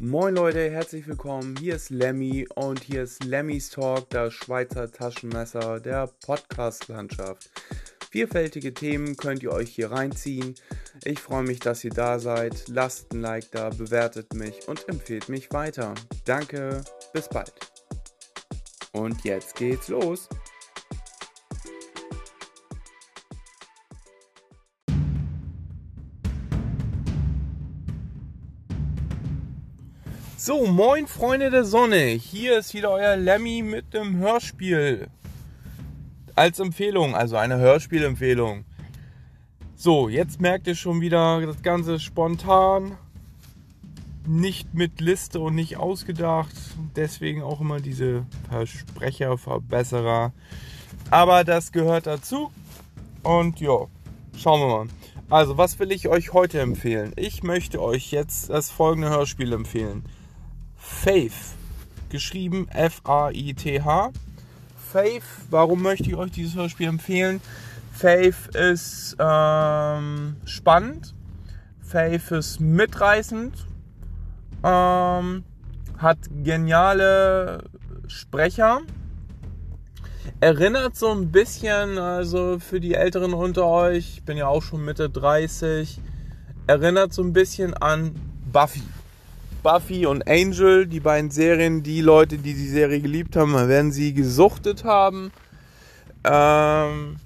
Moin Leute, herzlich willkommen. Hier ist Lemmy und hier ist Lemmys Talk, das Schweizer Taschenmesser der Podcast-Landschaft. Vielfältige Themen könnt ihr euch hier reinziehen. Ich freue mich, dass ihr da seid. Lasst ein Like da, bewertet mich und empfehlt mich weiter. Danke, bis bald. Und jetzt geht's los. So, moin Freunde der Sonne. Hier ist wieder euer Lemmy mit dem Hörspiel. Als Empfehlung, also eine Hörspielempfehlung. So, jetzt merkt ihr schon wieder das Ganze spontan. Nicht mit Liste und nicht ausgedacht. Deswegen auch immer diese Versprecher, Verbesserer. Aber das gehört dazu. Und ja, schauen wir mal. Also, was will ich euch heute empfehlen? Ich möchte euch jetzt das folgende Hörspiel empfehlen. Faith. Geschrieben F-A-I-T-H. Faith, warum möchte ich euch dieses Hörspiel empfehlen? Faith ist ähm, spannend. Faith ist mitreißend. Ähm, hat geniale Sprecher. Erinnert so ein bisschen, also für die Älteren unter euch, ich bin ja auch schon Mitte 30, erinnert so ein bisschen an Buffy. Buffy und Angel, die beiden Serien, die Leute, die die Serie geliebt haben, werden sie gesuchtet haben. Ähm,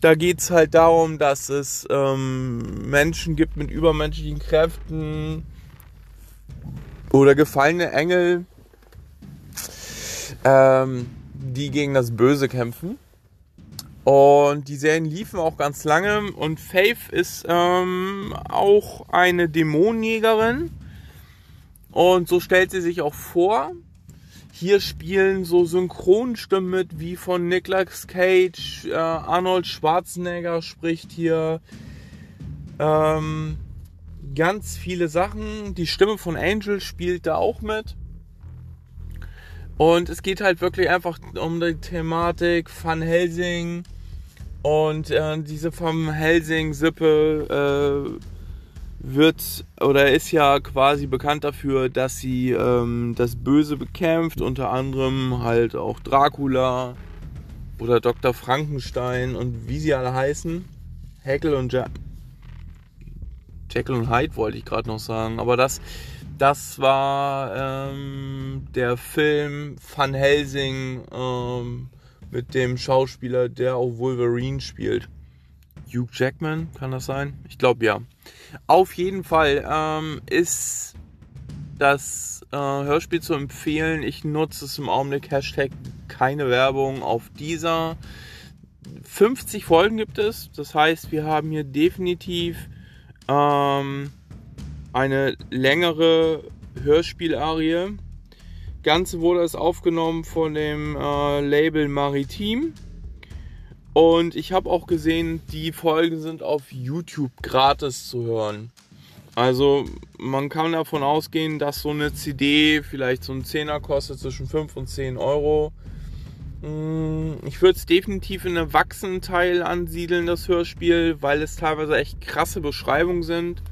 da geht es halt darum, dass es ähm, Menschen gibt mit übermenschlichen Kräften oder gefallene Engel, ähm, die gegen das Böse kämpfen. Und die Serien liefen auch ganz lange und Faith ist ähm, auch eine Dämonenjägerin und so stellt sie sich auch vor. Hier spielen so Synchronstimmen mit wie von Nicolas Cage, äh, Arnold Schwarzenegger spricht hier ähm, ganz viele Sachen. Die Stimme von Angel spielt da auch mit. Und es geht halt wirklich einfach um die Thematik Van Helsing und äh, diese Van Helsing-Sippe äh, wird oder ist ja quasi bekannt dafür, dass sie ähm, das Böse bekämpft, unter anderem halt auch Dracula oder Dr. Frankenstein und wie sie alle heißen. Heckel und ja Jekyll und Hyde wollte ich gerade noch sagen, aber das, das war ähm, der Film Van Helsing ähm, mit dem Schauspieler, der auch Wolverine spielt. Hugh Jackman, kann das sein? Ich glaube ja. Auf jeden Fall ähm, ist das äh, Hörspiel zu empfehlen. Ich nutze es im Augenblick Hashtag keine Werbung auf dieser. 50 Folgen gibt es. Das heißt, wir haben hier definitiv ähm, eine längere Hörspielarie. Ganze wurde es aufgenommen von dem äh, Label Maritim. Und ich habe auch gesehen, die Folgen sind auf YouTube gratis zu hören. Also man kann davon ausgehen, dass so eine CD vielleicht so ein Zehner kostet, zwischen 5 und 10 Euro. Mm, ich würde es definitiv in einem Erwachsenenteil ansiedeln, das Hörspiel, weil es teilweise echt krasse Beschreibungen sind.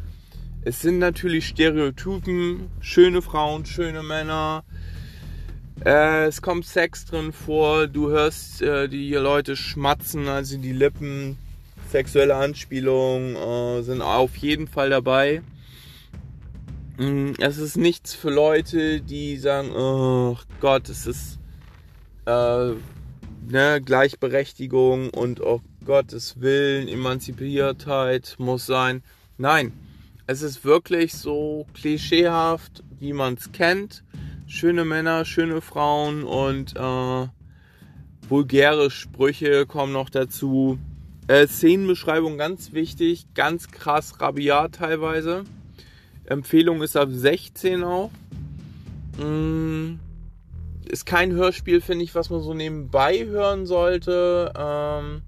Es sind natürlich Stereotypen, schöne Frauen, schöne Männer, äh, es kommt Sex drin vor, du hörst äh, die Leute schmatzen, also die Lippen, sexuelle Anspielungen äh, sind auf jeden Fall dabei. Mm, es ist nichts für Leute, die sagen, oh Gott, es ist äh, ne, Gleichberechtigung und oh Gottes Willen, Emanzipiertheit muss sein. Nein, es ist wirklich so klischeehaft, wie man es kennt schöne Männer, schöne Frauen und äh, vulgäre Sprüche kommen noch dazu. Äh, Szenenbeschreibung ganz wichtig, ganz krass rabiat teilweise. Empfehlung ist ab 16 auch. Mm, ist kein Hörspiel, finde ich, was man so nebenbei hören sollte. Ähm,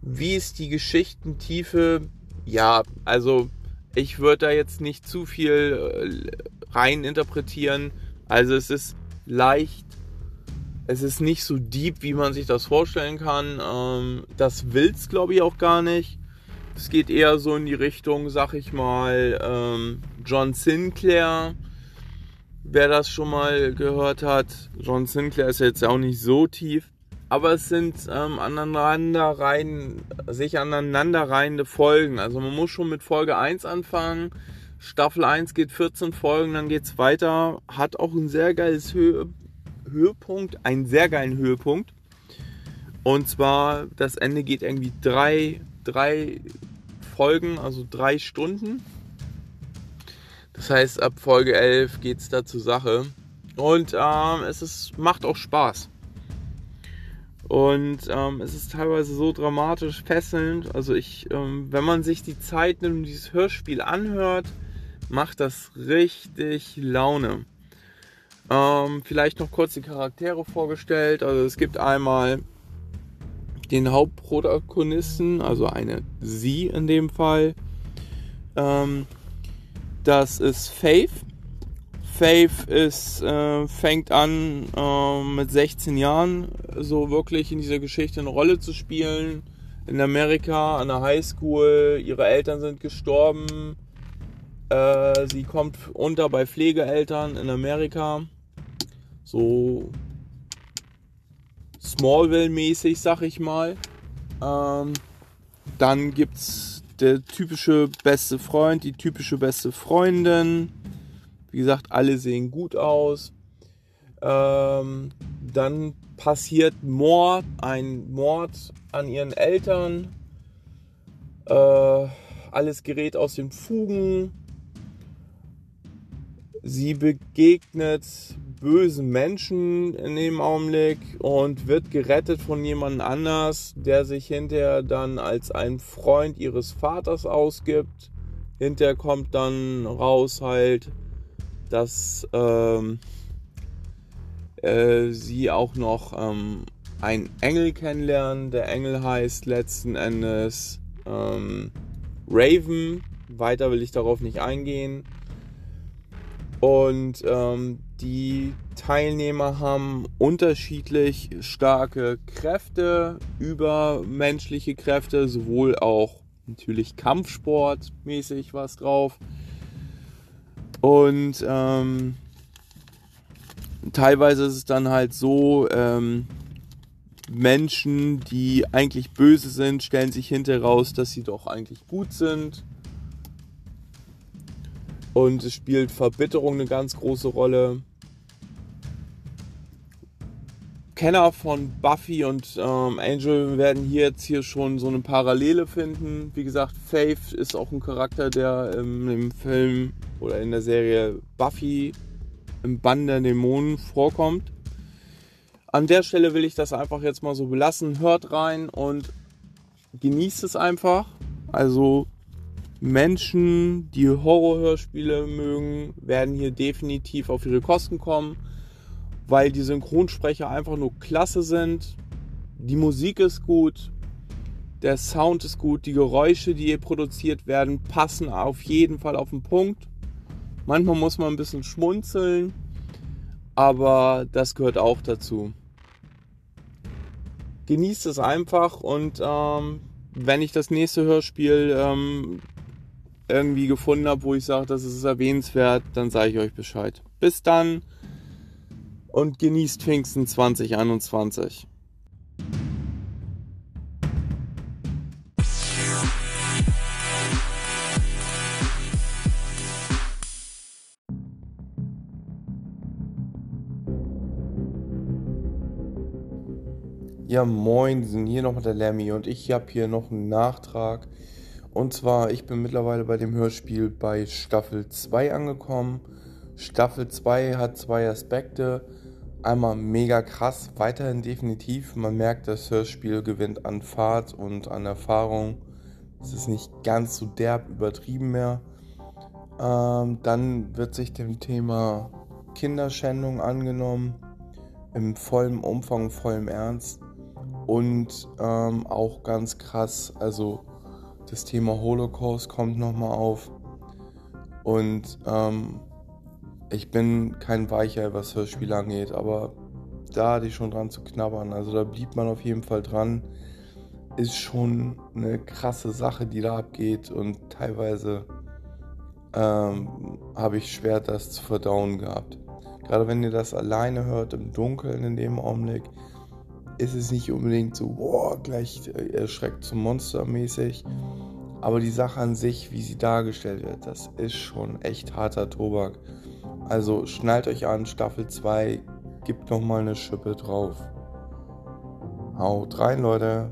wie ist die Geschichtentiefe? Ja, also ich würde da jetzt nicht zu viel äh, rein interpretieren. Also es ist leicht, es ist nicht so deep, wie man sich das vorstellen kann. Ähm, das will es, glaube ich, auch gar nicht. Es geht eher so in die Richtung, sag ich mal, ähm, John Sinclair, wer das schon mal gehört hat. John Sinclair ist jetzt auch nicht so tief. Aber es sind ähm, aneinanderreihende, sich aneinanderreihende Folgen. Also man muss schon mit Folge 1 anfangen. Staffel 1 geht 14 Folgen, dann geht es weiter. Hat auch ein sehr geiles Höhe, Höhepunkt, einen sehr geilen Höhepunkt. Und zwar, das Ende geht irgendwie drei, drei Folgen, also drei Stunden. Das heißt, ab Folge 11 geht es da zur Sache. Und ähm, es ist, macht auch Spaß. Und ähm, es ist teilweise so dramatisch fesselnd. Also ich, ähm, wenn man sich die Zeit nimmt und dieses Hörspiel anhört, macht das richtig Laune. Ähm, vielleicht noch kurz die Charaktere vorgestellt. Also es gibt einmal den Hauptprotagonisten, also eine sie in dem Fall. Ähm, das ist Faith. Faith ist, äh, fängt an äh, mit 16 Jahren so wirklich in dieser Geschichte eine Rolle zu spielen. In Amerika an der Highschool. Ihre Eltern sind gestorben. Äh, sie kommt unter bei Pflegeeltern in Amerika. So Smallville-mäßig, sag ich mal. Ähm, dann gibt's der typische beste Freund, die typische beste Freundin. Wie gesagt, alle sehen gut aus. Ähm, dann passiert Mord, ein Mord an ihren Eltern. Äh, alles gerät aus den Fugen. Sie begegnet bösen Menschen in dem Augenblick und wird gerettet von jemand anders, der sich hinterher dann als ein Freund ihres Vaters ausgibt. Hinterher kommt dann raus halt, dass ähm, äh, sie auch noch ähm, einen Engel kennenlernen. Der Engel heißt letzten Endes ähm, Raven. Weiter will ich darauf nicht eingehen. Und ähm, die Teilnehmer haben unterschiedlich starke Kräfte, übermenschliche Kräfte, sowohl auch natürlich Kampfsportmäßig was drauf. Und ähm, teilweise ist es dann halt so, ähm, Menschen, die eigentlich böse sind, stellen sich hinterher raus, dass sie doch eigentlich gut sind. Und es spielt Verbitterung eine ganz große Rolle. Kenner von Buffy und ähm, Angel werden hier jetzt hier schon so eine Parallele finden. Wie gesagt, Faith ist auch ein Charakter, der ähm, im Film oder in der Serie Buffy im Bann der Dämonen vorkommt. An der Stelle will ich das einfach jetzt mal so belassen. Hört rein und genießt es einfach. Also Menschen, die Horrorhörspiele mögen, werden hier definitiv auf ihre Kosten kommen, weil die Synchronsprecher einfach nur klasse sind. Die Musik ist gut, der Sound ist gut, die Geräusche, die hier produziert werden, passen auf jeden Fall auf den Punkt. Manchmal muss man ein bisschen schmunzeln, aber das gehört auch dazu. Genießt es einfach und ähm, wenn ich das nächste Hörspiel ähm, irgendwie gefunden habe, wo ich sage, das ist erwähnenswert, dann sage ich euch Bescheid. Bis dann und genießt Pfingsten 2021. Ja, moin, sind hier nochmal der Lemmy und ich habe hier noch einen Nachtrag und zwar, ich bin mittlerweile bei dem Hörspiel bei Staffel 2 angekommen. Staffel 2 hat zwei Aspekte. Einmal mega krass, weiterhin definitiv. Man merkt, das Hörspiel gewinnt an Fahrt und an Erfahrung. Es ist nicht ganz so derb übertrieben mehr. Ähm, dann wird sich dem Thema Kinderschändung angenommen. Im vollen Umfang, vollem Ernst. Und ähm, auch ganz krass, also das Thema Holocaust kommt nochmal auf. Und ähm, ich bin kein Weicher, was Hörspiele angeht, aber da hatte ich schon dran zu knabbern. Also da blieb man auf jeden Fall dran. Ist schon eine krasse Sache, die da abgeht und teilweise ähm, habe ich schwer das zu verdauen gehabt. Gerade wenn ihr das alleine hört im Dunkeln in dem Augenblick, ist es nicht unbedingt so, boah, gleich erschreckt zum Monster mäßig. Aber die Sache an sich, wie sie dargestellt wird, das ist schon echt harter Tobak. Also schnallt euch an, Staffel 2, gibt nochmal eine Schippe drauf. Haut rein, Leute.